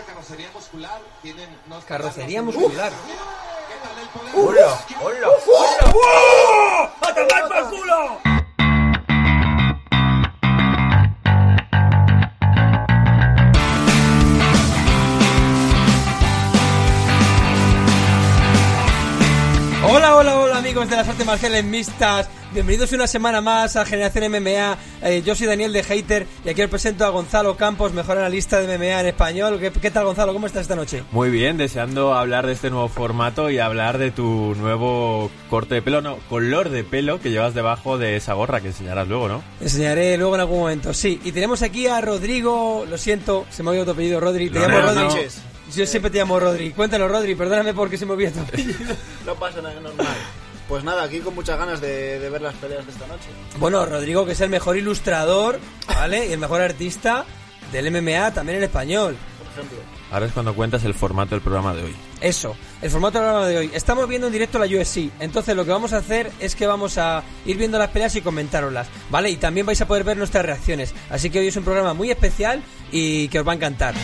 carrocería muscular tienen Carrocería muscular. ¿Qué tal el poder? ¡Hola! ¡Hola! ¡A tomar por culo! Amigos de las artes marciales mixtas. Bienvenidos una semana más a Generación MMA. Eh, yo soy Daniel de Hater y aquí os presento a Gonzalo Campos, mejor analista de MMA en español. ¿Qué, qué tal Gonzalo? ¿Cómo estás esta noche? Muy bien, deseando hablar de este nuevo formato y hablar de tu nuevo corte de pelo, no, color de pelo que llevas debajo de esa gorra que enseñarás luego, ¿no? Enseñaré luego en algún momento, sí. Y tenemos aquí a Rodrigo, lo siento, se me ha olvidado tu apellido, Rodri. Te llamo Lorenzo. Rodri. Yo siempre te llamo Rodri. Cuéntalo, Rodri, perdóname porque se me olvida tu apellido. No pasa nada, normal. Pues nada, aquí con muchas ganas de, de ver las peleas de esta noche. Bueno, Rodrigo, que es el mejor ilustrador, ¿vale? Y el mejor artista del MMA también en español. Por ejemplo. Ahora es cuando cuentas el formato del programa de hoy. Eso, el formato del programa de hoy. Estamos viendo en directo la UFC, entonces lo que vamos a hacer es que vamos a ir viendo las peleas y comentároslas, ¿vale? Y también vais a poder ver nuestras reacciones. Así que hoy es un programa muy especial y que os va a encantar.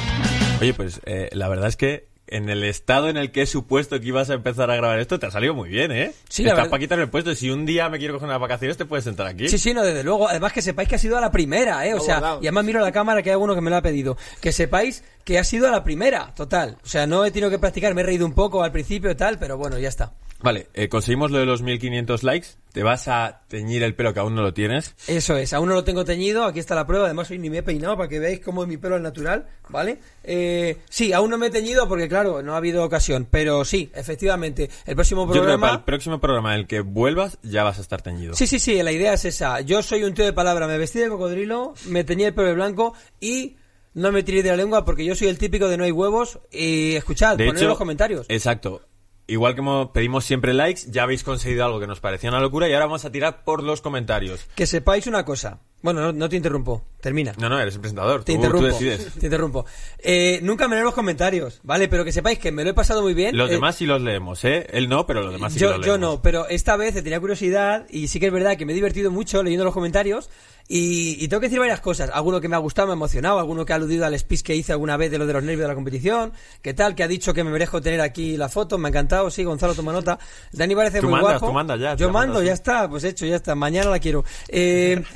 Oye, pues eh, la verdad es que en el estado en el que he supuesto que ibas a empezar a grabar esto, te ha salido muy bien, ¿eh? Sí, Estás verdad- para quitar el puesto. Si un día me quiero coger unas vacaciones, te puedes sentar aquí. Sí, sí, no, desde luego. Además que sepáis que ha sido a la primera, ¿eh? O No, sea, guardado. y además miro la cámara que hay alguno que me lo ha pedido. Que sepáis que ha sido a la primera, total. O sea, no he tenido que practicar, me he reído un poco al principio y tal, pero bueno, ya está. Vale, eh, conseguimos lo de los 1500 likes. Te vas a teñir el pelo que aún no lo tienes. Eso es, aún no lo tengo teñido, aquí está la prueba, además hoy ni me he peinado para que veáis cómo es mi pelo es natural, ¿vale? Eh, sí, aún no me he teñido porque claro, no ha habido ocasión, pero sí, efectivamente, el próximo Yo creo que para el programa... próximo programa en el que vuelvas ya vas a estar teñido. Sí, sí, sí, la idea es esa. Yo soy un tío de palabra, me vestí de cocodrilo, me teñí el pelo blanco y no me tiré de la lengua porque yo soy el típico de no hay huevos y escuchad, De poned hecho, en los comentarios. Exacto. Igual que mo- pedimos siempre likes, ya habéis conseguido algo que nos parecía una locura y ahora vamos a tirar por los comentarios. Que sepáis una cosa. Bueno, no, no te interrumpo, termina. No, no, eres el presentador. Te tú, interrumpo. tú decides. Te interrumpo. Eh, nunca me leo los comentarios, ¿vale? Pero que sepáis que me lo he pasado muy bien. Los Eh, demás sí los leemos, ¿eh? Él no, pero los demás sí yo, los yo leemos. no, pero esta vez tenía curiosidad y sí que es verdad que me he divertido mucho leyendo los comentarios y, y tengo que decir varias cosas. Alguno que me ha gustado, me ha emocionado, alguno que ha aludido al speech que hice alguna vez de lo de los nervios de la competición, que tal, que ha dicho que me merezco tener aquí la foto, me ha encantado, sí, Gonzalo, toma nota. Dani parece Tú muy mandas, guapo. tú mandas ya, Yo mando, mandas, ya está, pues hecho, ya está, mañana la quiero. Eh,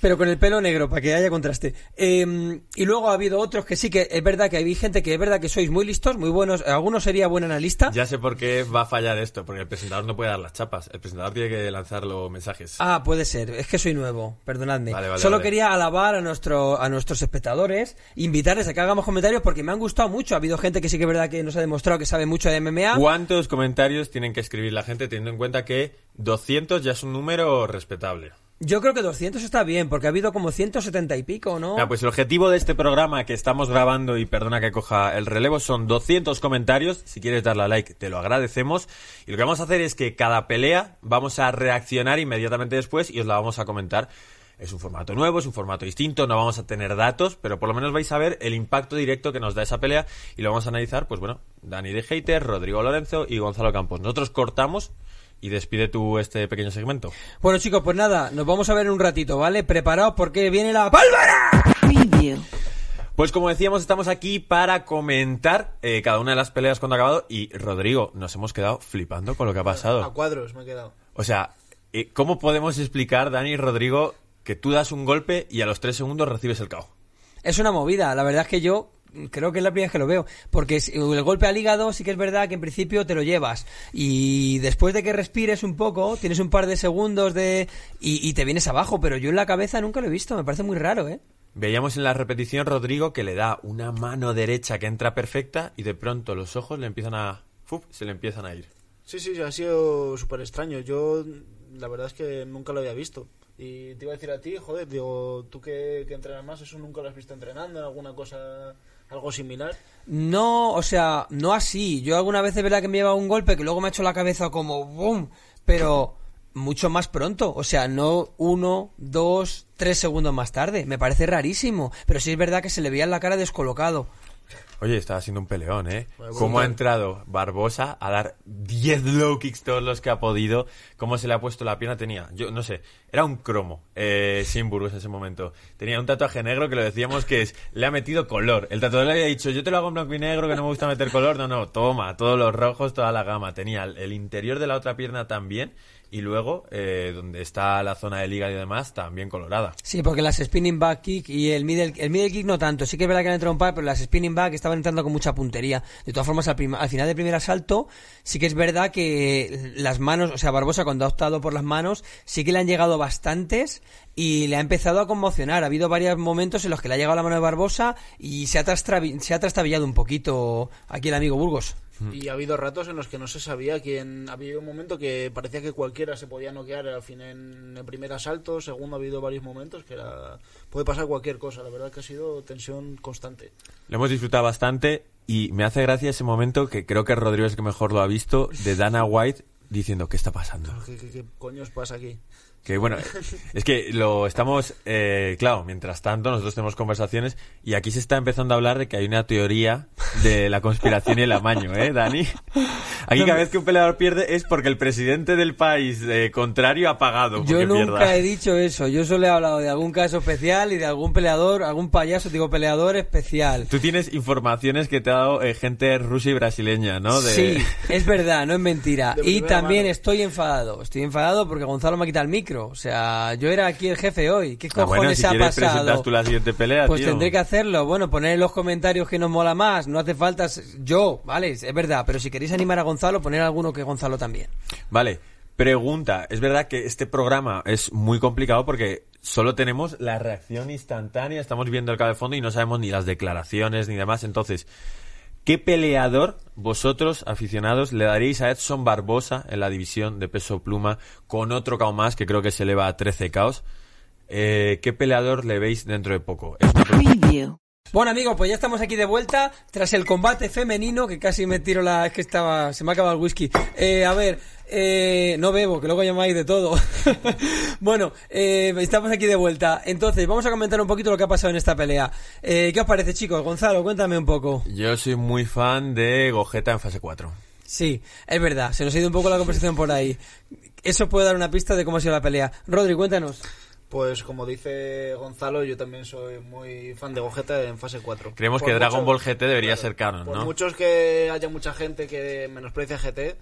pero con el pelo negro, para que haya contraste. Eh, y luego ha habido otros que sí que es verdad que hay gente que es verdad que sois muy listos, muy buenos. Algunos sería buen analista. Ya sé por qué va a fallar esto, porque el presentador no puede dar las chapas. El presentador tiene que lanzar los mensajes. Ah, puede ser. Es que soy nuevo. Perdonadme. Vale, vale, Solo vale. quería alabar a nuestro a nuestros espectadores, invitarles a que hagamos comentarios porque me han gustado mucho. Ha habido gente que sí que es verdad que nos ha demostrado que sabe mucho de MMA. ¿Cuántos comentarios tienen que escribir la gente teniendo en cuenta que 200 ya es un número respetable? Yo creo que 200 está bien porque ha habido como 170 y pico, ¿no? Ah, pues el objetivo de este programa que estamos grabando, y perdona que coja el relevo, son 200 comentarios. Si quieres darle a like, te lo agradecemos. Y lo que vamos a hacer es que cada pelea vamos a reaccionar inmediatamente después y os la vamos a comentar. Es un formato nuevo, es un formato distinto, no vamos a tener datos, pero por lo menos vais a ver el impacto directo que nos da esa pelea y lo vamos a analizar, pues bueno, Dani de Hater, Rodrigo Lorenzo y Gonzalo Campos. Nosotros cortamos y despide tú este pequeño segmento. Bueno, chicos, pues nada, nos vamos a ver en un ratito, ¿vale? Preparaos porque viene la pálvara. Preview. Pues como decíamos, estamos aquí para comentar eh, cada una de las peleas cuando ha acabado. Y Rodrigo, nos hemos quedado flipando con lo que ha A pasado. cuadros me he quedado. O sea, eh, ¿cómo podemos explicar, Dani y Rodrigo, que tú das un golpe y a los tres segundos recibes el KO? Es una movida, la verdad es que yo creo que es la primera vez que lo veo, porque si- el golpe al hígado sí que es verdad que en principio te lo llevas y después de que respires un poco, tienes un par de segundos de y, y te vienes abajo, pero yo en la cabeza nunca lo he visto, me parece muy raro, ¿eh? Veíamos en la repetición Rodrigo que le da una mano derecha que entra perfecta y de pronto los ojos le empiezan a... ¡fuf! se le empiezan a ir. Sí, sí, ha sido súper extraño. Yo, la verdad es que nunca lo había visto. Y te iba a decir a ti, joder, digo, tú que, que entrenas más, ¿eso nunca lo has visto entrenando? ¿En alguna cosa, algo similar? No, o sea, no así. Yo alguna vez es verdad que me lleva un golpe que luego me ha hecho la cabeza como boom, pero mucho más pronto. O sea, no uno, dos, tres segundos más tarde. Me parece rarísimo. Pero sí es verdad que se le veía en la cara descolocado. Oye, estaba siendo un peleón, ¿eh? Cómo ha entrado Barbosa a dar 10 low kicks todos los que ha podido. Cómo se le ha puesto la pierna. Tenía, yo no sé, era un cromo, eh, Simburgos en ese momento. Tenía un tatuaje negro que lo decíamos que es, le ha metido color. El tatuador le había dicho, yo te lo hago en blanco y negro, que no me gusta meter color. No, no, toma, todos los rojos, toda la gama. Tenía el interior de la otra pierna también. Y luego, eh, donde está la zona del hígado y demás, también colorada. Sí, porque las spinning back kick y el middle, el kick no tanto. Sí que es verdad que han entrado un par, pero las spinning back estaban entrando con mucha puntería. De todas formas, al, al final del primer asalto, sí que es verdad que las manos, o sea, Barbosa cuando ha optado por las manos, sí que le han llegado bastantes y le ha empezado a conmocionar. Ha habido varios momentos en los que le ha llegado la mano de Barbosa y se ha, se ha trastabillado un poquito aquí el amigo Burgos. Y ha habido ratos en los que no se sabía quién. Había un momento que parecía que cualquiera se podía noquear al fin en el primer asalto. Segundo, ha habido varios momentos que era. Puede pasar cualquier cosa. La verdad que ha sido tensión constante. Lo hemos disfrutado bastante y me hace gracia ese momento que creo que Rodrigo es el que mejor lo ha visto, de Dana White diciendo, ¿qué está pasando? ¿Qué, qué, qué coños pasa aquí? Que bueno, es que lo estamos, eh, claro, mientras tanto nosotros tenemos conversaciones y aquí se está empezando a hablar de que hay una teoría de la conspiración y el amaño, ¿eh, Dani? Aquí cada vez que un peleador pierde es porque el presidente del país eh, contrario ha pagado Yo nunca pierda. he dicho eso. Yo solo he hablado de algún caso especial y de algún peleador, algún payaso, digo peleador especial. Tú tienes informaciones que te ha dado eh, gente rusa y brasileña, ¿no? De... Sí, es verdad, no es mentira. De Y también mano. estoy enfadado. Estoy enfadado porque Gonzalo me ha quitado el micro. O sea, yo era aquí el jefe hoy. ¿Qué Ah, cojones bueno, si ha quieres pasado? presentas tú la siguiente pelea, Pues tío. tendré que hacerlo. Bueno, poner en los comentarios que nos mola más. No hace falta yo, ¿vale? Es verdad. Pero si queréis animar a Gonzalo, poner alguno que Gonzalo también. Vale, pregunta. Es verdad que este programa es muy complicado porque solo tenemos la reacción instantánea, estamos viendo el cabo de fondo y no sabemos ni las declaraciones ni demás. Entonces, ¿qué peleador vosotros, aficionados, le daríais a Edson Barbosa en la división de peso pluma con otro KO más que creo que se eleva a 13 KOs? Eh, ¿Qué peleador le veis dentro de poco? Bueno amigos, pues ya estamos aquí de vuelta tras el combate femenino que casi me tiro la... es que estaba... se me ha acabado el whisky. Eh, a ver, eh, no bebo, que luego llamáis de todo. bueno, eh, estamos aquí de vuelta. Entonces, vamos a comentar un poquito lo que ha pasado en esta pelea. Eh, ¿Qué os parece chicos? Gonzalo, cuéntame un poco. Yo soy muy fan de Gogeta en fase 4. Sí, es verdad, se nos ha ido un poco la conversación por ahí. Eso puede dar una pista de cómo ha sido la pelea. Rodri, cuéntanos. Pues como dice Gonzalo, yo también soy muy fan de Gogeta en fase 4. Creemos Por que Dragon Ball GT debería ser canon, Por ¿no? muchos que haya mucha gente que menosprecia GT,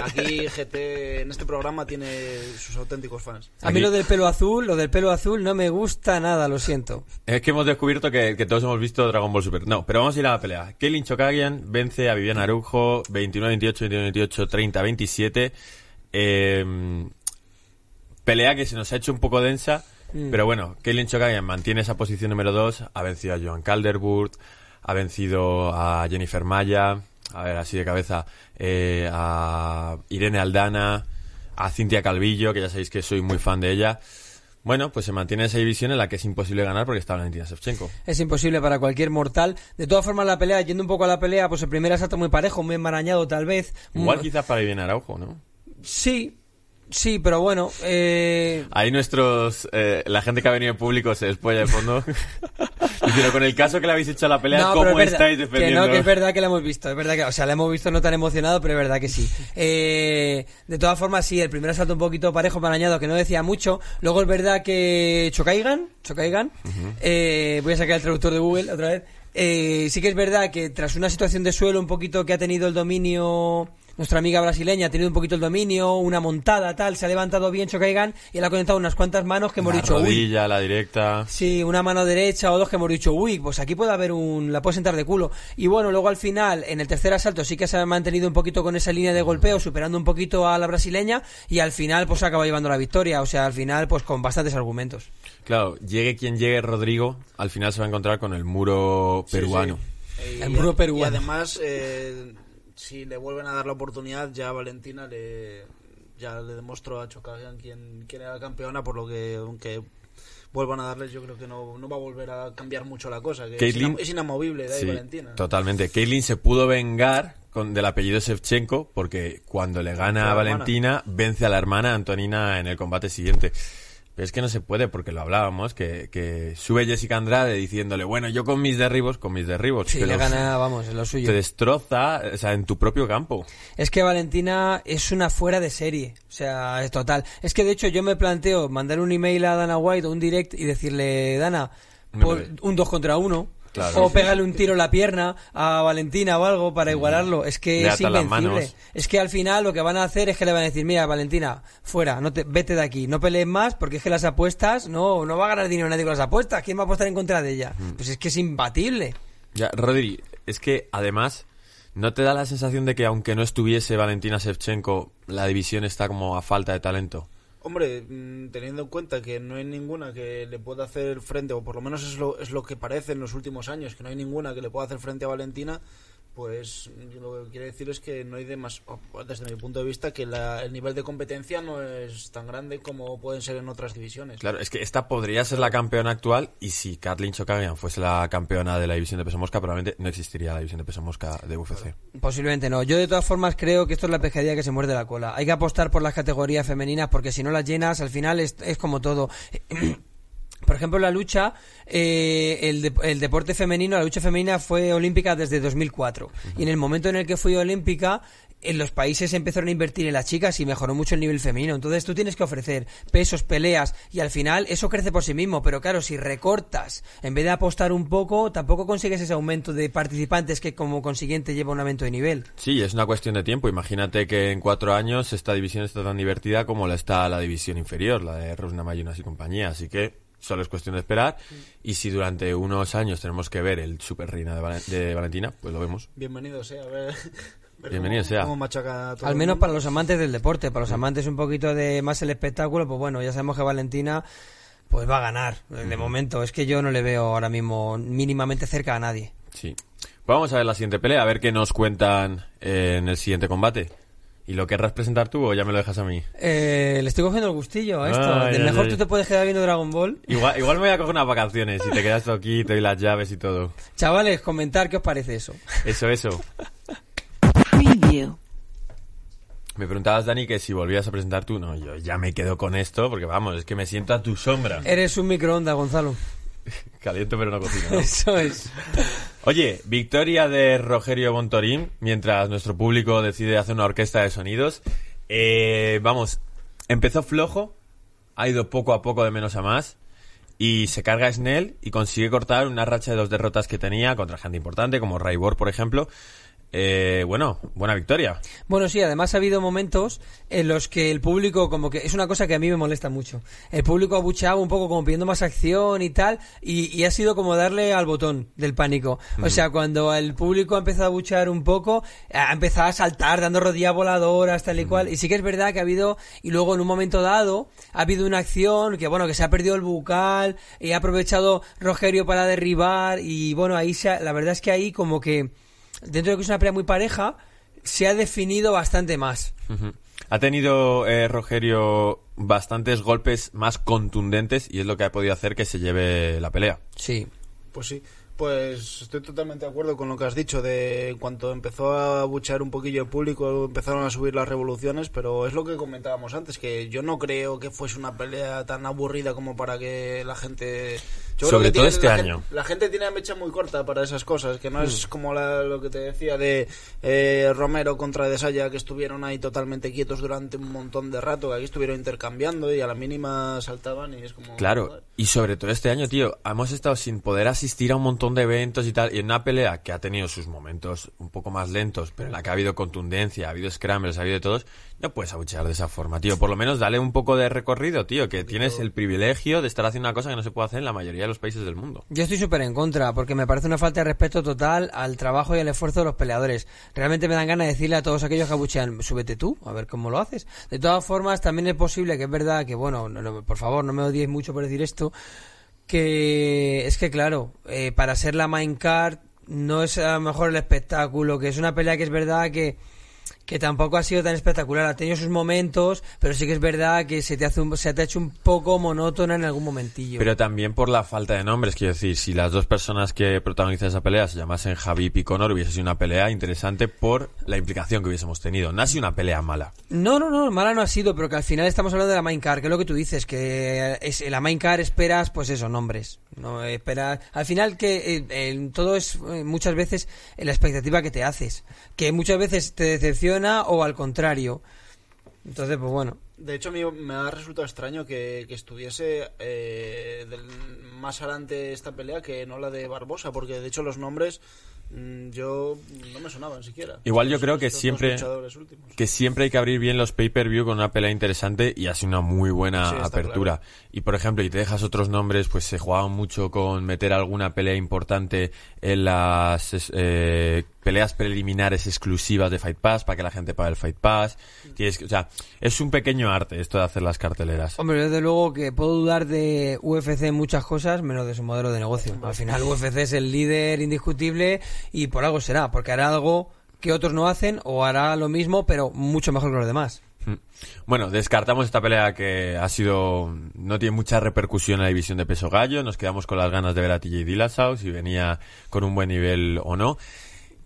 aquí GT en este programa tiene sus auténticos fans. A mí Aquí- lo del pelo azul, lo del pelo azul no me gusta nada, lo siento. Es que hemos descubierto que, que todos hemos visto Dragon Ball Super. No, pero vamos a ir a la pelea. Kaylin Chokagian vence a Viviana Arujo 29-28, 29-28, 30-27. Eh, pelea que se nos ha hecho un poco densa, Mm. pero bueno, Kaylin Chokagian mantiene esa posición número 2, ha vencido a Joan Calderwood, ha vencido a Jennifer Maya, a ver, así de cabeza, eh, a Irene Aldana, a Cintia Calvillo, que ya sabéis que soy muy fan de ella. Bueno, pues se mantiene esa división en la que es imposible ganar porque está Valentina Shevchenko. Es imposible para cualquier mortal. De todas formas, la pelea, yendo un poco a la pelea, pues el primer asalto muy parejo, muy enmarañado tal vez. Igual Mm, quizás para Viviana Araujo, ¿no? Sí, sí, pero bueno, eh, Ahí nuestros... eh, la gente que ha venido en público se despolla de fondo. Diciendo, con el caso que le habéis hecho a la pelea, No, pero ¿cómo es verdad, estáis Que defendiendo? no, que es verdad que la hemos visto, es verdad que, o sea, la hemos visto no tan emocionado, pero es verdad que sí. Eh, de todas formas, sí, el primer asalto un poquito parejo, marañado, que no decía mucho. Luego es verdad que Chocaigan, Chocaigan, eh, voy a sacar el traductor de Google otra vez. Eh, sí que es verdad que tras una situación de suelo un poquito que ha tenido el dominio nuestra amiga brasileña ha tenido un poquito el dominio, una montada, tal, se ha levantado bien Chocaigan y él ha conectado unas cuantas manos que hemos la dicho, uy, rodilla, la directa... Sí, una mano derecha o dos que hemos dicho, uy, pues aquí puede haber un... la puedo sentar de culo. Y bueno, luego al final, en el tercer asalto sí que se ha mantenido un poquito con esa línea de golpeo, superando un poquito a la brasileña y al final pues acaba llevando la victoria. O sea, al final pues con bastantes argumentos. Claro, llegue quien llegue Rodrigo, al final se va a encontrar con el muro peruano. El y- muro peruano. Y además, eh, si le vuelven a dar la oportunidad, ya Valentina le ya le demostró a Chocagian quién, quién era la campeona, por lo que aunque vuelvan a darles, yo creo que no, no va a volver a cambiar mucho la cosa. Que es, Caitlyn- inam- es inamovible de ahí Sí, Valentina. totalmente. Kaylin se pudo vengar con, del apellido Shevchenko porque cuando le gana a hermana. Valentina, vence a la hermana Antonina en el combate siguiente. Pero es que no se puede porque lo hablábamos, que, que sube Jessica Andrade diciéndole, bueno, yo con mis derribos, con mis derribos. Sí, le los- gana, vamos, en lo suyo. Te destroza, o sea, en tu propio campo. Es que Valentina es una fuera de serie, o sea, es total. Es que de hecho yo me planteo mandar un email a Dana White o un direct y decirle, Dana, No por un 2 contra 1. Claro. O pegarle un tiro en la pierna a Valentina o algo para igualarlo. Es que Le es invencible. Es que al final lo que van a hacer es que le van a decir, mira, Valentina, fuera, no te, vete de aquí, no pelees más porque es que las apuestas, no, no va a ganar dinero nadie con las apuestas. ¿Quién va a apostar en contra de ella? Pues es que es imbatible. Ya, Rodri, es que además, ¿no te da la sensación de que aunque no estuviese Valentina Shevchenko, la división está como a falta de talento? Hombre, mm, teniendo en cuenta que no hay ninguna que le pueda hacer frente, o por lo menos es lo, es lo que parece en los últimos años, que no hay ninguna que le pueda hacer frente a Valentina, pues yo lo que quiero decir es que no hay demás, o, desde mi punto de vista, que la- el nivel de competencia no es tan grande como pueden ser en otras divisiones. Claro, es que esta podría ser la campeona actual y si Kathleen Chokagian fuese la campeona de la división de peso mosca, probablemente no existiría la división de peso mosca de UFC. Posiblemente no. Yo de todas formas creo que esto es la pescadilla que se muerde la cola. Hay que apostar por las categorías femeninas porque si no las llenas al final es, es como todo. Por ejemplo, la lucha, eh, el, de- el deporte femenino, la lucha femenina fue olímpica desde 2004. Y en el momento en el que fue olímpica, en los países empezaron a invertir en las chicas y mejoró mucho el nivel femenino. Entonces tú tienes que ofrecer pesos, peleas y al final eso crece por sí mismo. Pero claro, si recortas, en vez de apostar un poco, tampoco consigues ese aumento de participantes que como consiguiente lleva un aumento de nivel. Sí, es una cuestión de tiempo. Imagínate que en cuatro años esta división está tan divertida como la está la división inferior, la de Rosna Mayunas y compañía. Así que solo es cuestión de esperar. Y si durante unos años tenemos que ver el Super Reina de, Valen- de Valentina, pues lo vemos. Bienvenido sea, a ver. Bienvenido sea. Al menos para los amantes del deporte, para los amantes un poquito de más el espectáculo, pues bueno, ya sabemos que Valentina pues va a ganar. De momento, es que yo no le veo ahora mismo mínimamente cerca a nadie. Sí. Pues vamos a ver la siguiente pelea, a ver qué nos cuentan eh, en el siguiente combate. ¿Y lo querrás presentar tú o ya me lo dejas a mí? Eh, le estoy cogiendo el gustillo a esto. De ay, mejor tú te puedes quedar viendo Dragon Ball. Igual, igual me voy a coger unas vacaciones y te quedas tú aquí, te doy las llaves y todo. Chavales, comentar qué os parece eso. Eso, eso. Preview. Me preguntabas, Dani, que si volvías a presentar tú. No, yo ya me quedo con esto porque vamos, es que me siento a tu sombra. Eres un microondas, Gonzalo. Caliento pero no cocino, ¿no? Eso es. Oye, victoria de Rogerio Bontorín, mientras nuestro público decide hacer una orquesta de sonidos. Eh, vamos, empezó flojo, ha ido poco a poco de menos a más, y se carga Snell y consigue cortar una racha de dos derrotas que tenía contra gente importante, como Raibor, por ejemplo. Eh, bueno, buena victoria. Bueno, sí, además ha habido momentos en los que el público, como que es una cosa que a mí me molesta mucho. El público abucheaba un poco como pidiendo más acción y tal, y, y ha sido como darle al botón del pánico. O sea, cuando el público ha empezado a abuchear un poco, ha empezado a saltar, dando rodillas voladoras, tal y cual. Y sí que es verdad que ha habido, y luego en un momento dado, ha habido una acción que, bueno, que se ha perdido el bucal, y ha aprovechado Rogerio para derribar, y bueno, ahí se ha- la verdad es que ahí como que, dentro de que es una pelea muy pareja, se ha definido bastante más. Ha tenido eh, Rogerio bastantes golpes más contundentes y es lo que ha podido hacer que se lleve la pelea. Sí. Pues sí, pues estoy totalmente de acuerdo con lo que has dicho de en cuanto empezó a buchear un poquillo el público, empezaron a subir las revoluciones, pero es lo que comentábamos antes, que yo no creo que fuese una pelea tan aburrida como para que la gente... Yo Sobre todo tiene- este la año. gente- la gente tiene la mecha muy corta para esas cosas, que no es como la- lo que te decía de eh, Romero contra Desaya, que estuvieron ahí totalmente quietos durante un montón de rato, que aquí estuvieron intercambiando y a la mínima saltaban y es como... Claro, y sobre todo este año, tío, hemos estado sin poder asistir a un montón de eventos y tal, y en una pelea que ha tenido sus momentos un poco más lentos, pero en la que ha habido contundencia, ha habido scrambles, ha habido de todos, no puedes abuchear de esa forma, tío. Por lo menos dale un poco de recorrido, tío, que tienes el privilegio de estar haciendo una cosa que no se puede hacer en la mayoría de los países del mundo. Yo estoy súper en contra, porque me parece una falta de respeto total al trabajo y al esfuerzo de los peleadores. Realmente me dan ganas de decirle a todos aquellos que abuchean, súbete tú, a ver cómo lo haces. De todas formas, también es posible que es verdad que, bueno, no- por favor, no me odiéis mucho por decir esto, que es que, claro, eh, para ser la main card no es a lo mejor el espectáculo, que es una pelea que es verdad que que tampoco ha sido tan espectacular. Ha tenido sus momentos, pero sí que es verdad que se te, hace un- se te ha hecho un poco monótona en algún momentillo. Pero también por la falta de nombres, quiero decir, si las dos personas que protagonizan esa pelea se llamasen Javi y Conor, hubiese sido una pelea interesante por la implicación que hubiésemos tenido. No ha sido una pelea mala. No, no, no, mala no ha sido, pero que al final estamos hablando de la main car, que es lo que tú dices, que es, la main car esperas, pues eso, nombres. No esperas. Al final que eh, eh, todo es eh, muchas veces en la expectativa que te haces, que muchas veces te decepciona o al contrario. Entonces, pues bueno. De hecho, a mí me ha resultado extraño que, que estuviese eh, del- más adelante esta pelea que no la de Barbosa, porque de hecho los nombres yo no me sonaban siquiera. Igual yo creo que siempre que siempre hay que abrir bien los pay-per-view con una pelea interesante y ha sido una muy buena Sí, apertura. Y por ejemplo, y te dejas otros nombres, pues se jugaba mucho con meter alguna pelea importante en las eh, peleas preliminares exclusivas de Fight Pass para que la gente pague el Fight Pass. Tienes que- o sea, es un pequeño arte esto de hacer las carteleras. Hombre, desde luego que puedo dudar de UFC en muchas cosas, menos de su modelo de negocio. Al final UFC es el líder indiscutible y por algo será, porque hará algo que otros no hacen o hará lo mismo, pero mucho mejor que los demás. Mm. Bueno, descartamos esta pelea que ha sido no tiene mucha repercusión en la división de peso gallo. Nos quedamos con las ganas de ver a TJ Dillashaw si venía con un buen nivel o no.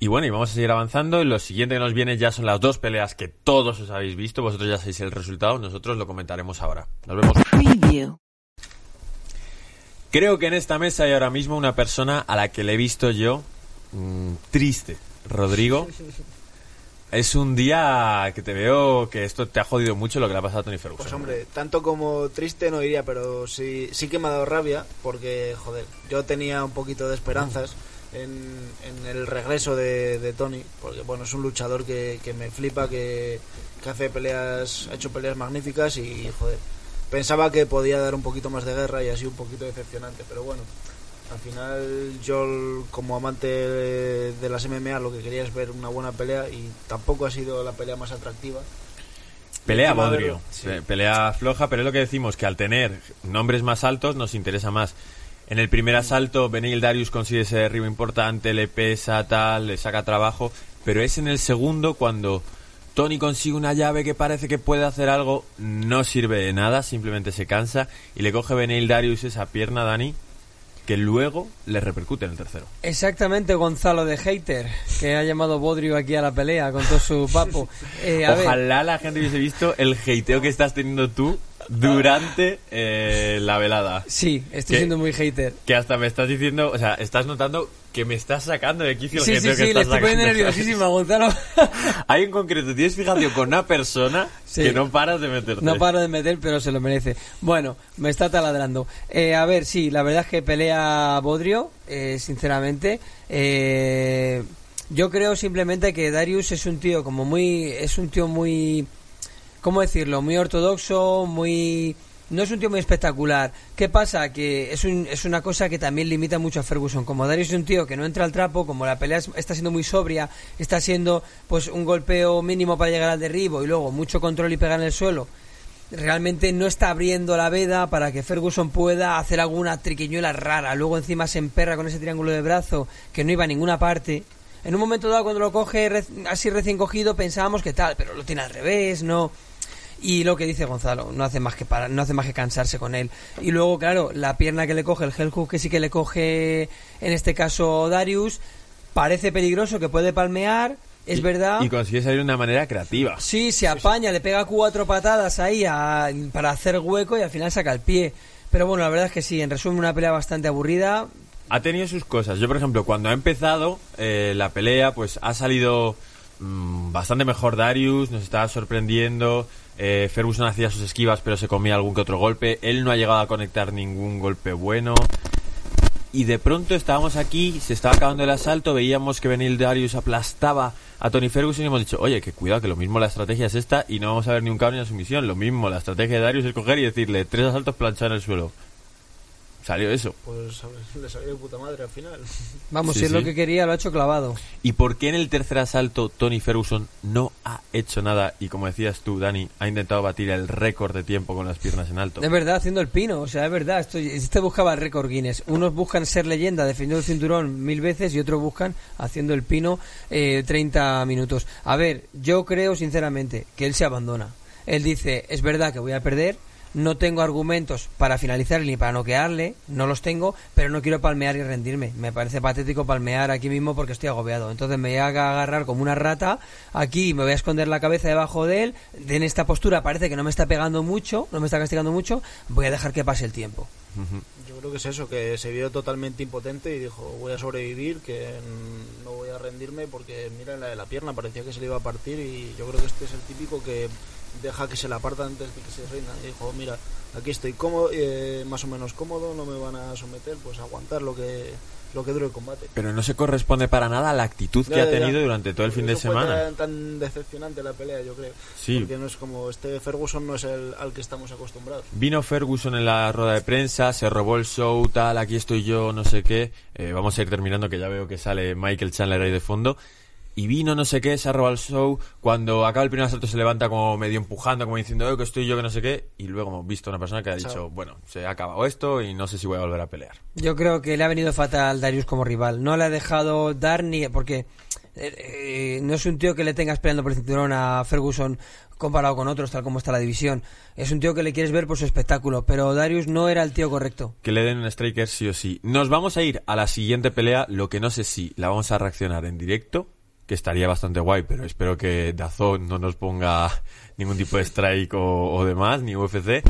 Y bueno, y vamos a seguir avanzando. Y lo siguiente que nos viene ya son las dos peleas que todos os habéis visto. Vosotros ya sabéis el resultado. Nosotros lo comentaremos ahora. Nos vemos. Preview. Creo que en esta mesa hay ahora mismo una persona a la que le he visto yo mm, triste. Rodrigo. Es un día que te veo que esto te ha jodido mucho lo que le ha pasado a Tony Ferguson. Pues hombre, tanto como triste no diría, pero sí, sí que me ha dado rabia porque, joder, yo tenía un poquito de esperanzas en, en el regreso de, de Tony, porque bueno, es un luchador que, que me flipa, que, que hace peleas, ha hecho peleas magníficas y, joder, pensaba que podía dar un poquito más de guerra y ha sido un poquito decepcionante, pero bueno, al final yo como amante de, de las MMA lo que quería es ver una buena pelea y tampoco ha sido la pelea más atractiva. Pelea bodrio, sí. Pe- pelea floja, pero es lo que decimos, que al tener nombres más altos nos interesa más. En el primer asalto, Benil Darius consigue ese derribo importante, le pesa, tal, le saca trabajo, pero es en el segundo cuando Tony consigue una llave que parece que puede hacer algo, no sirve de nada, simplemente se cansa y le coge Benil Darius esa pierna, Dani, que luego le repercute en el tercero. Exactamente, Gonzalo de Hater, que ha llamado Bodrio aquí a la pelea con todo su papo. Eh, a ver, Ojalá la gente hubiese visto el hateo que estás teniendo tú durante eh, la velada. sí, estoy siendo muy hater. Que hasta me estás diciendo, o sea, estás notando que me estás sacando de quicio el Sí, sí, que le estoy poniendo sacando. nerviosísimo a Gonzalo. Hay en concreto, tienes fijación con una persona Sí. que no paras de meterte. No paro de meter, pero se lo merece. Bueno, me está taladrando. Eh, a ver, sí, la verdad es que pelea Bodrio, eh, sinceramente. Eh, yo creo simplemente que Darius es un tío como muy... Es un tío muy... ¿Cómo decirlo? Muy ortodoxo, muy... No es un tío muy espectacular. ¿Qué pasa? Que es, un- es una cosa que también limita mucho a Ferguson. Como Darius es un tío que no entra al trapo, como la pelea es- está siendo muy sobria, está siendo pues un golpeo mínimo para llegar al derribo y luego mucho control y pegar en el suelo, realmente no está abriendo la veda para que Ferguson pueda hacer alguna triquiñuela rara. Luego encima se emperra con ese triángulo de brazo que no iba a ninguna parte. En un momento dado cuando lo coge así recién cogido pensábamos que tal, pero lo tiene al revés, no. Y lo que dice Gonzalo, no hace más que para, no hace más que cansarse con él. Y luego, claro, la pierna que le coge, el Hellhook que sí que le coge en este caso Darius, parece peligroso que puede palmear, es Y- verdad. Y consigue salir de una manera creativa. Sí, se apaña, le pega cuatro patadas ahí a- para hacer hueco y al final saca el pie. Pero bueno, la verdad es que sí, en resumen, una pelea bastante aburrida. Ha tenido sus cosas. Yo, por ejemplo, cuando ha empezado eh, la pelea, pues ha salido mm, bastante mejor Darius, nos estaba sorprendiendo. Eh, Ferguson hacía sus esquivas, pero se comía algún que otro golpe. Él no ha llegado a conectar ningún golpe bueno. Y de pronto estábamos aquí, se estaba acabando el asalto, veíamos que Benil Darius aplastaba a Tony Ferguson y hemos dicho, oye, que cuidado, que lo mismo la estrategia es esta y no vamos a ver ni un cabo ni una sumisión. Lo mismo, la estrategia de Darius es coger y decirle tres asaltos planchados en el suelo. Salió eso. Pues a ver, le salió de puta madre al final. Vamos, Sí, si es sí. lo que quería, lo ha hecho clavado. ¿Y por qué en el tercer asalto Tony Ferguson no ha hecho nada? Y como decías tú, Dani, ha intentado batir el récord de tiempo con las piernas en alto. Es verdad, haciendo el pino, o sea, es verdad. Esto, este buscaba el récord Guinness. Unos buscan ser leyenda defendiendo el cinturón mil veces y otros buscan haciendo el pino eh, 30 minutos. A ver, yo creo sinceramente que él se abandona. Él dice, es verdad que voy a perder, no tengo argumentos para finalizar ni para noquearle, no los tengo, pero no quiero palmear y rendirme. Me parece patético palmear aquí mismo porque estoy agobiado. Entonces me voy a agarrar como una rata aquí, me voy a esconder la cabeza debajo de él. En esta postura parece que no me está pegando mucho, no me está castigando mucho, voy a dejar que pase el tiempo. Creo que es eso, que se vio totalmente impotente y dijo, voy a sobrevivir, que no voy a rendirme porque mira la de la pierna, parecía que se le iba a partir y yo creo que este es el típico que deja que se la parta antes de que se reina. Y dijo, mira, aquí estoy cómodo, eh, más o menos cómodo, no me van a someter, pues aguantar lo que lo que dure el combate. Pero no se corresponde para nada a la actitud que Ya, ha ya, ya. tenido durante todo el fin de semana. Tan, tan decepcionante la pelea, yo creo. Sí. Porque no es como este Ferguson no es el al que estamos acostumbrados. Vino Ferguson en la rueda de prensa, se robó el show, tal, aquí estoy yo, no sé qué. Eh, vamos a ir terminando, que ya veo que sale Michael Chandler ahí de fondo. Y vino no sé qué, se ha robado el show. Cuando acaba el primer asalto se levanta como medio empujando, como diciendo, "Eh, que estoy yo, que no sé qué. Y luego hemos visto una persona que ha dicho, Chao. bueno, se ha acabado esto y no sé si voy a volver a pelear. Yo creo que le ha venido fatal Darius como rival. No le ha dejado dar ni. Porque eh, eh, no es un tío que le tengas peleando por el cinturón a Ferguson comparado con otros, tal como está la división. Es un tío que le quieres ver por su espectáculo. Pero Darius no era el tío correcto. Que le den un striker sí o sí. Nos vamos a ir a la siguiente pelea, lo que no sé si la vamos a reaccionar en directo, que estaría bastante guay, pero espero que Dazón no nos ponga ningún tipo de strike o, o demás, ni UFC.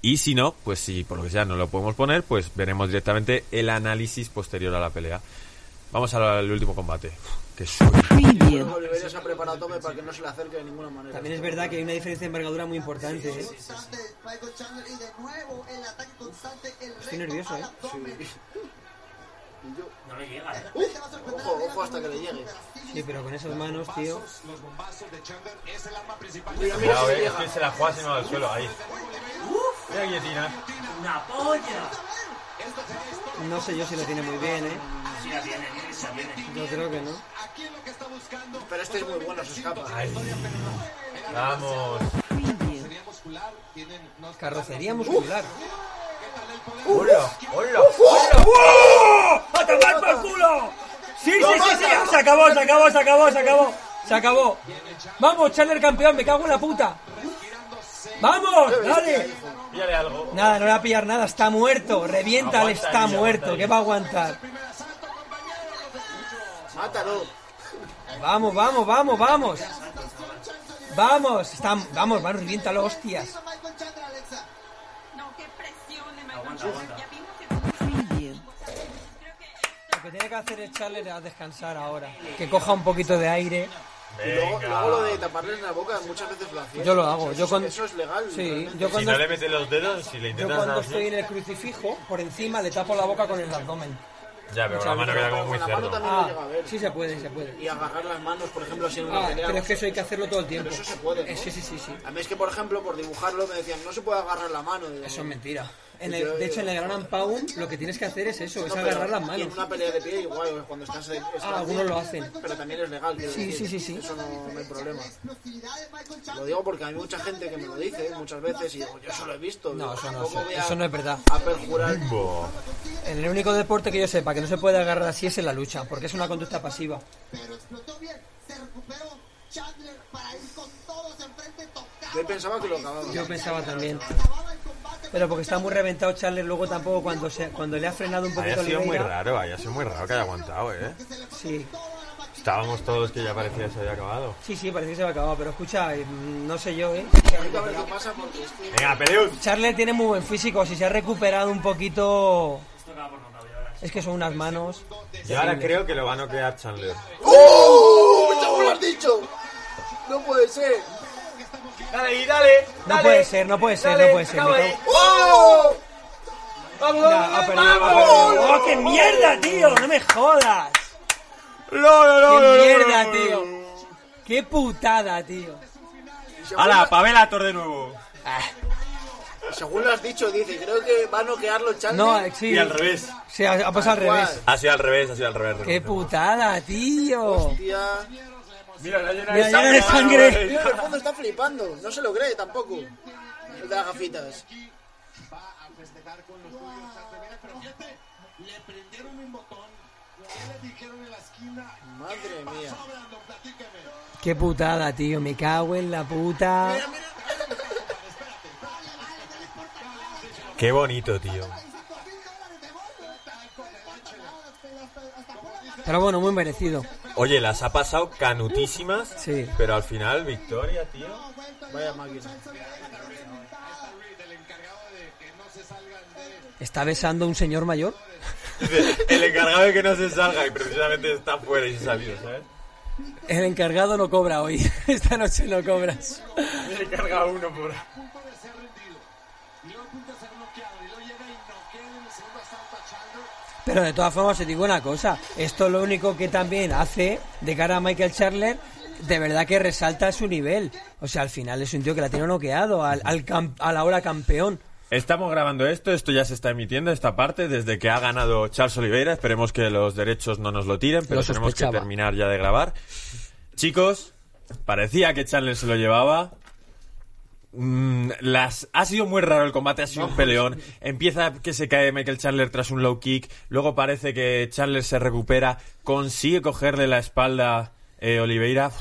Y si no, pues si por lo que sea no lo podemos poner, pues veremos directamente el análisis posterior a la pelea. Vamos al, último combate. Uf, Qué suerte. Preview. Oliveira se ha preparado a tope para que no se le acerque de ninguna manera. También es verdad que hay una diferencia de envergadura muy importante. ¿eh? Michael Chandler y de ¿eh? No le llega, ¿eh? Ojo, ojo hasta que le llegue. Sí, pero con esas manos, tío. Los bombazos de Chandler es el arma principal. Llega. se la juega sin al suelo, ahí. Mira guillotina. ¡Una polla! No sé yo si lo tiene muy bien, ¿eh? Sí, la tiene, sí, la tiene. Yo creo que no. Pero este es muy bueno, se escapa. Vamos. Preview. muscular, tienen muscular. Hola, hola. ¡A tomar por culo! ¡Sí, sí, sí, sí! ¡Se acabó, se acabó, se acabó, se acabó! ¡Se acabó! ¡Vamos, Chandler campeón! ¡Me cago en la puta! ¡Vamos! ¡Dale! Píllale algo. Nada, no le va a pillar nada, está muerto. Reviéntale, Aguanta está muerto. ¿Qué va a aguantar? Mátalo. Vamos, vamos, vamos, vamos. Vamos, está, vamos, vamos, reviéntalo, hostias. Michael Chandler, Alexa. No, qué presión de Michael Aguanta, Jordan. aguanta. Ya vimos que Preview. creo que Lo que tiene que hacer es Charles a descansar ahora. Que coja un poquito de aire. Y luego, luego lo de taparles la boca muchas veces lo hacía. Yo lo hago, yo Eso- cuando- Eso es legal. Sí, realmente. yo Si cuando, no le metes los dedos, si le yo intentas cuando estoy en el crucifijo, por encima le tapo la boca con el abdomen. Ya, pero la mano queda como muy Con la mano cerdo. también lo llega a Ah, ver. sí se puede, se puede. Y agarrar las manos, por ejemplo, así en una Ah, pelea. pero es que eso hay que hacerlo todo el tiempo. Pero eso se puede, ¿no? Eh, Sí, sí, sí, sí. A mí es que, por ejemplo, por dibujarlo me decían, no se puede agarrar la mano. Digo, Eso es mentira. En Yo- el- de hecho, en el Gran Pound lo que tienes que hacer es eso, es no, agarrar las Y en manos. una pelea de pie igual, cuando estás... estás Ah, algunos lo hacen. Pero también es legal. Sí, decir. sí, sí, sí. Eso no, no hay problema. Lo digo porque hay mucha gente que me lo dice muchas veces y digo, yo eso lo he visto. No, Digo, eso no, eso- voy a- eso no es verdad. A perjurar. En el único deporte que yo sepa que no se puede agarrar así es en la lucha, porque es una conducta pasiva. Pero explotó bien. Se recuperó Chandler para ir con todos enfrente. Yo pensaba que lo acababa. Yo pensaba también. Pero porque está muy reventado Charles luego tampoco cuando se, cuando le ha frenado un Haya poquito sido muy raro, haya sido muy raro que haya aguantado, ¿eh? Sí, Estábamos todos que ya parecía que se había acabado. sí, sí, parece que se va a acabar, pero escucha, eh, no sé yo, ¿eh? Venga, Peleus. Charles tiene muy buen físico, si se ha recuperado un poquito... Ya. Es que son unas manos... Yo ahora creo que lo va a noquear Chandler. ¡Oh! ¿Cómo lo has dicho? No puede ser. Dale ahí, dale. No puede ser, no puede ser, no puede ser. ¡Oh! ¡Vamos, Ya, ha perdido, ha perdido. ¡Oh, qué mierda, tío! ¡No me jodas! ¡Qué mierda, tío! ¡Qué putada, tío! ¡Hala, Pavelator de nuevo! Según lo has dicho, dice, creo que va a noquearlo Chandler. No, sí. Y al revés. Sí, ha, ha pasado al cual. revés. Ha sido al revés, ha sido al revés. ¡Qué putada, tío! Hostia. Mira, la llena Mira, llena de sangre. En el fondo está flipando. No se lo cree tampoco. El de las gafitas. Va a festejar con los suyos Chandler. Mira, pero fíjate, le prendieron un botón. ¿Qué le dijeron en la esquina? Madre ¿Qué pasó, mía. ¡Qué putada, tío! Me cago en la puta. Mira, mira. Qué bonito, tío. Pero bueno, muy merecido. Oye, las ha pasado canutísimas. Sí. Pero al final, victoria, tío. Vaya máquina. ¿Está besando a un señor mayor? El encargado de que no se salga y precisamente está fuera y se ha salido, ¿sabes? El encargado no cobra hoy. Esta noche no cobras. Le carga uno por punto de ser rendido. Y luego a punto de ser noqueado. Y luego llega y noquea en el segundo asalto a Chandler. Pero de todas formas, os digo una cosa. Esto lo único que también hace de cara a Michael Chandler, de verdad que resalta su nivel. O sea, al final es un tío que la tiene noqueado al, al a la hora campeón. Estamos grabando esto, esto ya se está emitiendo, esta parte, desde que ha ganado Charles Oliveira. Esperemos que los derechos no nos lo tiren, pero Lo tenemos que terminar ya de grabar. Chicos, parecía que Charles se lo llevaba. Mm, las ha sido muy raro el combate, ha sido un peleón. Empieza que se cae Michael Chandler tras un low kick, luego parece que Chandler se recupera, consigue cogerle la espalda eh, Oliveira. Uf,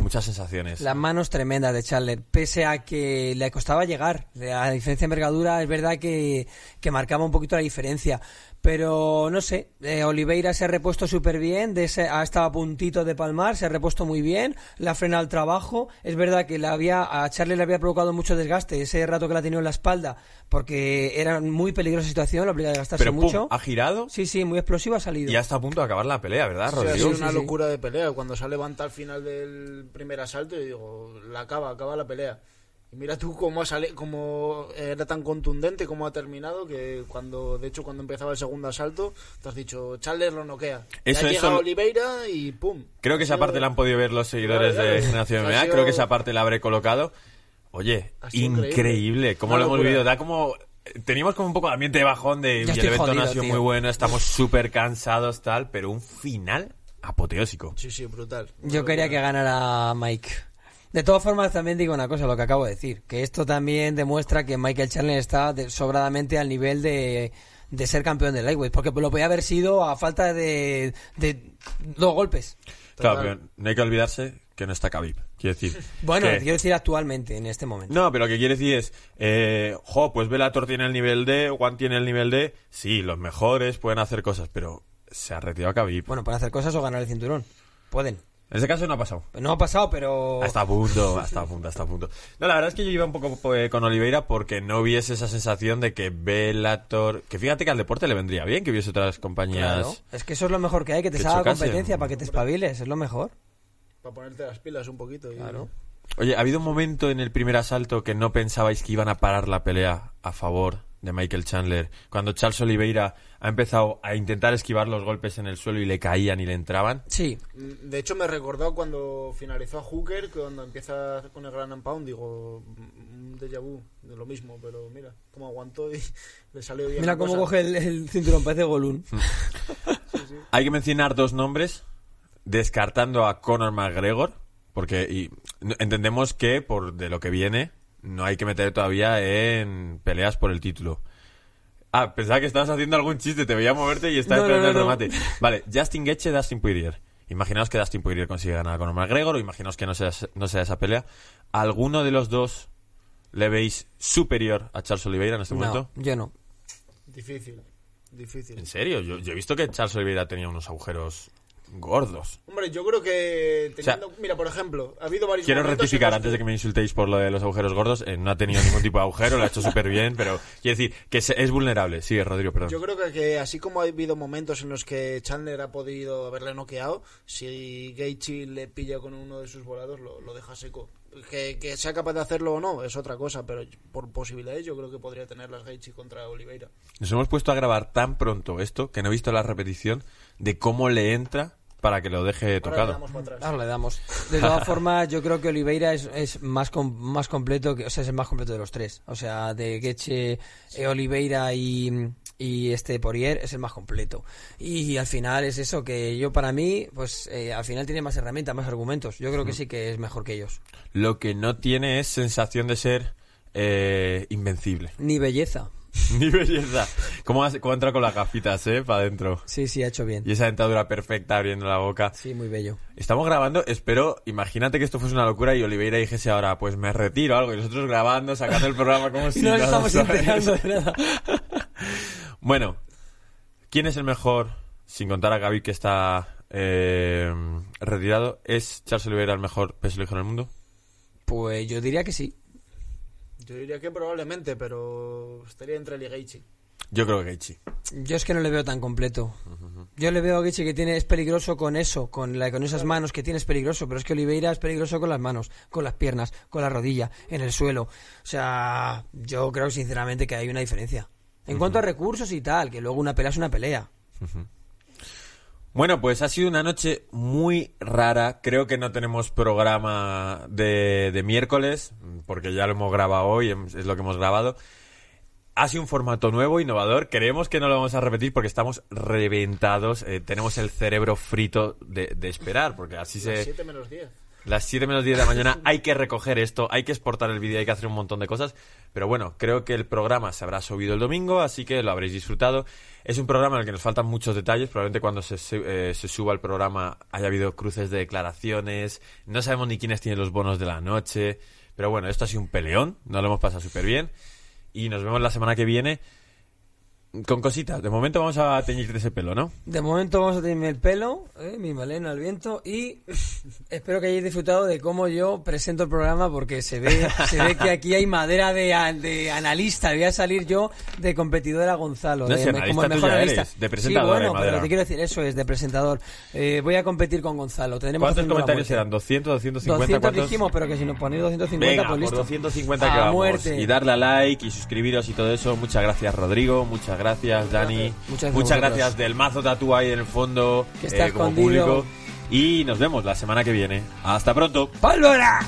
muchas sensaciones. Las manos tremendas de Chandler, pese a que le costaba llegar. A diferencia de envergadura, es verdad que, que marcaba un poquito la diferencia. Pero no sé, eh, Oliveira se ha repuesto súper bien, de ese- ha estado a puntito de palmar, se ha repuesto muy bien, le ha frenado el trabajo. Es verdad que le había, a Charlie le había provocado mucho desgaste ese rato que la ha tenido en la espalda, porque era muy peligrosa situación, le obliga a Pero pum, mucho. ha girado Sí, sí, muy explosivo ha salido. y ya está a punto de acabar la pelea, ¿verdad, Sí, ha Rodrigo? sido sí, una sí. locura de pelea. Cuando se levanta al final del primer asalto, y digo, la acaba, acaba la pelea. Y mira tú cómo, ha sale, cómo era tan contundente, cómo ha terminado, que cuando, de hecho, cuando empezaba el segundo asalto, te has dicho, Chandler lo noquea. Eso, Eso, ha eso- llegado Oliveira y pum. Creo que esa sido- parte la han podido ver los seguidores Claro, de. Generación MMA. sido- Creo que esa parte la habré colocado. Oye, increíble. increíble. ¿Cómo lo hemos vivido? Da como... Teníamos como un poco de ambiente de bajón de... Ya el evento no ha sido tío. muy bueno, estamos súper cansados, tal, pero un final apoteósico. Sí, sí, brutal. Yo quería que ganara Mike. De todas formas, también digo una cosa, lo que acabo de decir, que esto también demuestra que Michael Chandler está de- sobradamente al nivel de, de ser campeón de lightweight, porque lo podía haber sido a falta de, de dos golpes. Claro, pero no hay que olvidarse que no está Khabib. Quiero decir... Bueno, que- quiero decir actualmente, en este momento. No, pero lo que quiere decir es, eh, jo, pues Bellator tiene el nivel D, One tiene el nivel D, sí, los mejores pueden hacer cosas, pero se ha retirado Khabib. Bueno, pueden hacer cosas o ganar el cinturón. Pueden. En ese caso no ha pasado. No ha pasado, pero... Hasta a punto, hasta a punto, hasta a punto. No, la verdad es que yo iba un poco eh, con Oliveira porque no hubiese esa sensación de que Bellator... Que fíjate que al deporte le vendría bien que hubiese otras compañías... Claro. Es que eso es lo mejor que hay, que te salga competencia para que te espabiles, es lo mejor. Para ponerte las pilas un poquito. y- Claro. Oye, ¿ha habido un momento en el primer asalto que no pensabais que iban a parar la pelea a favor de Michael Chandler? Cuando Charles Oliveira ha empezado a intentar esquivar los golpes en el suelo y le caían y le entraban. Sí, De hecho, me recordó cuando finalizó a Hooker, que cuando empieza con el Grand and Pound, digo, un déjà vu de lo mismo, pero mira, cómo aguantó y le salió bien. mira cómo cosa. coge el, el cinturón, parece Golun. Hay que mencionar dos nombres, descartando a Conor McGregor, porque y, entendemos que por de lo que viene no hay que meter todavía en peleas por el título. Ah, pensaba que estabas haciendo algún chiste, te veía moverte y estaba No, esperando no, el no. remate. Vale, Justin Gaethje, Dustin Poirier. Imaginaos que Dustin Poirier consigue ganar a Conor McGregor o imaginaos que no sea, no sea esa pelea. ¿Alguno de los dos le veis superior a Charles Oliveira en este momento? No, yo no. Difícil, difícil. ¿En serio? Yo, yo he visto que Charles Oliveira tenía unos agujeros gordos. Hombre, yo creo que teniendo, mira, por ejemplo, ha habido varios Quiero rectificar antes de que me insultéis por lo de los agujeros gordos. eh, no ha tenido ningún tipo de agujero, lo ha hecho súper bien, pero quiero decir que se- es vulnerable. Sigue, Rodrigo, perdón. Yo creo que, que así como ha habido momentos en los que Chandler ha podido haberle noqueado, si Gaethje le pilla con uno de sus volados, lo, lo deja seco. Que, que sea capaz de hacerlo o no es otra cosa, pero por posibilidades yo creo que podría tener las Gaethje contra Oliveira. Nos hemos puesto a grabar tan pronto esto que no he visto la repetición de cómo le entra para que lo deje Ahora le tocado. damos. Ahora le damos. De todas formas, yo creo que Oliveira es, es más com- más completo, que, o sea, es el más completo de los tres. O sea, de Geche, eh, Oliveira y, y este Poirier es el más completo. Y, al final es eso, que yo para mí, pues eh, al final tiene más herramientas, más argumentos. Yo creo que sí que es mejor que ellos. Lo que no tiene es sensación de ser eh, invencible. Ni belleza. Ni belleza. ¿Cómo, has- cómo entra con las gafitas, eh? Para adentro. Sí, sí, ha hecho bien. Y esa dentadura perfecta abriendo la boca. Sí, muy bello. Estamos grabando, espero, imagínate que esto fuese una locura y Oliveira dijese ahora, pues me retiro o algo, y nosotros grabando, sacando el programa como si no nada, estamos ¿sabes? enterando de nada. Bueno, ¿quién es el mejor, sin contar a Gaby que está eh, retirado? ¿Es Charles Oliveira el mejor peso ligero del mundo? Pues yo diría que sí. Yo diría que probablemente, pero estaría entre él y Gaethje. Yo creo que Gaethje. Yo es que no le veo tan completo. Yo le veo a Gaethje que tiene, es peligroso con eso, con, la, con esas manos que tiene es peligroso, pero es que Oliveira es peligroso con las manos, con las piernas, con la rodilla, en el suelo. O sea, yo creo sinceramente que hay una diferencia. En cuanto a recursos y tal, que luego una pelea es una pelea. Bueno, pues ha sido una noche muy rara. Creo que no tenemos programa de, de miércoles, porque ya lo hemos grabado hoy, em- es lo que hemos grabado. Ha sido un formato nuevo, innovador. Creemos que no lo vamos a repetir porque estamos reventados. eh, tenemos el cerebro frito de, de esperar, porque así se... 7 menos 10. Las 7 menos 10 de la mañana hay que recoger esto, hay que exportar el vídeo, hay que hacer un montón de cosas. Pero bueno, creo que el programa se habrá subido el domingo, así que lo habréis disfrutado. Es un programa en el que nos faltan muchos detalles. Probablemente cuando se, su- eh, se suba el programa haya habido cruces de declaraciones. No sabemos ni quiénes tienen los bonos de la noche. Pero bueno, esto ha sido un peleón, nos lo hemos pasado súper bien. Y nos vemos la semana que viene con cositas. De momento vamos a teñirte ese pelo, ¿no? De momento vamos a tenerme el pelo, eh, mi melena al viento y espero que hayáis disfrutado de cómo yo presento el programa porque se ve, se ve que aquí hay madera de, de analista. Voy a salir yo de competidor a Gonzalo. No, de- si analista como el mejor analista. eres, de presentador Sí, bueno, pero te quiero decir, eso es, de presentador. Eh, voy a competir con Gonzalo. Tendremos ¿Cuántos comentarios eran? ¿200, 250? 200 ¿Cuántos? dijimos, pero que si nos ponéis 250, Venga, pues listo. por 250 que A vamos. muerte. Y darle a like y suscribiros y todo eso. Muchas gracias, Rodrigo. Muchas gracias, Dani. Muchas gracias a Muchas vosotros. gracias del mazo tatú ahí en el fondo Que está eh, como escondido. público. Y nos vemos la semana que viene. Hasta pronto. ¡Pólvora!